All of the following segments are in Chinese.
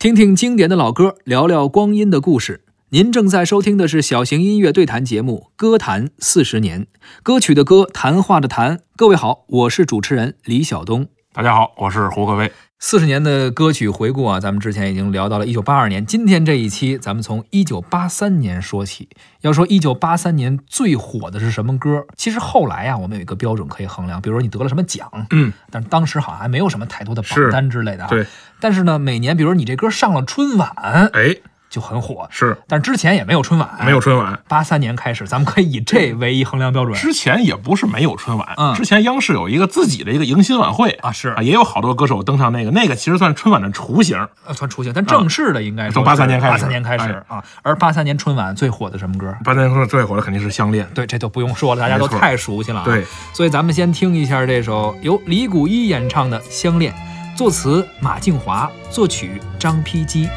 听听经典的老歌，聊聊光阴的故事。您正在收听的是小型音乐对谈节目《歌坛四十年》，歌曲的歌，谈话的谈。各位好，我是主持人李晓东。大家好，我是胡可威。四十年的歌曲回顾啊，咱们之前已经聊到了一九八二年。今天这一期，咱们从一九八三年说起。要说一九八三年最火的是什么歌？其实后来啊，我们有一个标准可以衡量，比如说你得了什么奖，嗯，但是当时好像还没有什么太多的榜单之类的。对。但是呢，每年，比如你这歌上了春晚，哎。就很火，是，但之前也没有春晚，没有春晚。八三年开始，咱们可以以这为一衡量标准。之前也不是没有春晚，嗯，之前央视有一个自己的一个迎新晚会啊，是啊，也有好多歌手登上那个，那个其实算春晚的雏形，呃，算雏形，但正式的应该从八三年开始，八三年开始啊。而八三年春晚最火的什么歌？八三年春晚最火的肯定是《相恋》，对，这就不用说了，大家都太熟悉了。对，所以咱们先听一下这首由李谷一演唱的《相恋》，作词马静华，作曲张丕基。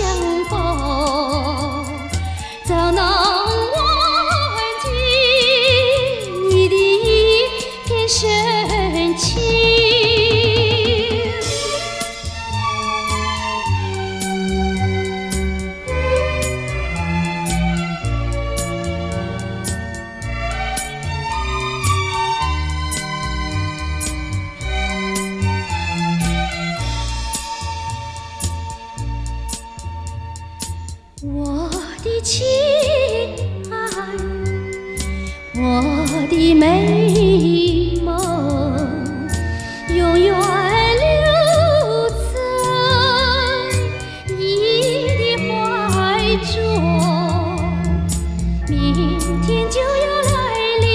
我亲爱，我的美梦，永远留在你的怀中。明天就要来临，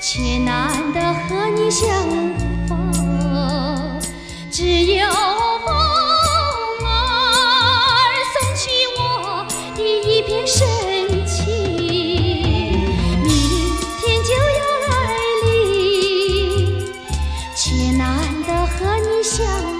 却难得和你相逢，只有。别深情。明天就要来临，却难得和你相。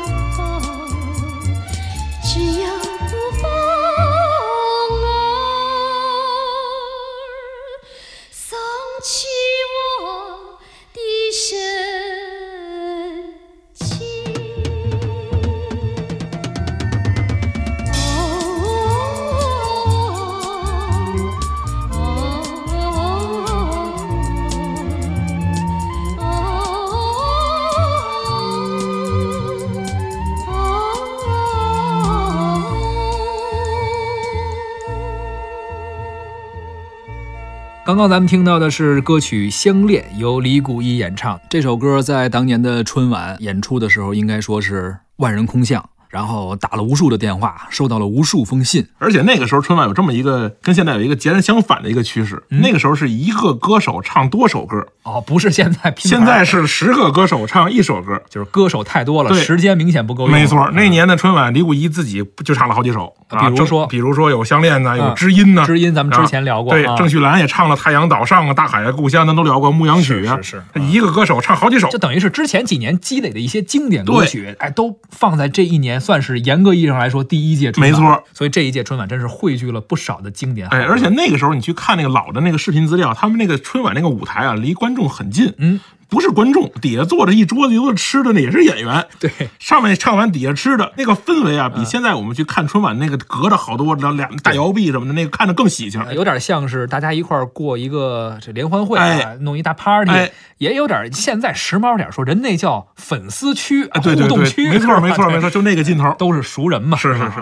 刚刚咱们听到的是歌曲《相恋》，由李谷一演唱。这首歌在当年的春晚演出的时候，应该说是万人空巷。然后打了无数的电话，收到了无数封信，而且那个时候春晚有这么一个跟现在有一个截然相反的一个趋势。那个时候是一个歌手唱多首歌哦，不是现在，现在是十个歌手唱一首歌，就是歌手太多了，时间明显不够用。没错，那年的春晚，李谷一自己就唱了好几首，比如说，比如说有相恋呢，有知音呢，知音咱们之前聊过，对，郑绪岚也唱了《太阳岛上》啊，《大海的故乡》，咱都聊过《牧羊曲》啊，是是，一个歌手唱好几首，就等于是之前几年积累的一些经典歌曲，哎，都放在这一年，算是严格意义。上来说，第一届春晚，没错，所以这一届春晚真是汇聚了不少的经典。哎，而且那个时候你去看那个老的那个视频资料，他们那个春晚那个舞台啊，离观众很近。嗯。不是观众，底下坐着一桌子一桌子吃的，那也是演员。对，上面唱完，底下吃的那个氛围啊，比现在我们去看春晚那个隔着好多两俩大摇臂什么的，那个看着更喜庆。有点像是大家一块过一个这联欢会啊，弄一大 party，也有点现在时髦点说，人那叫粉丝区、互动区，没错没错没错，就那个劲头，都是熟人嘛。是是是。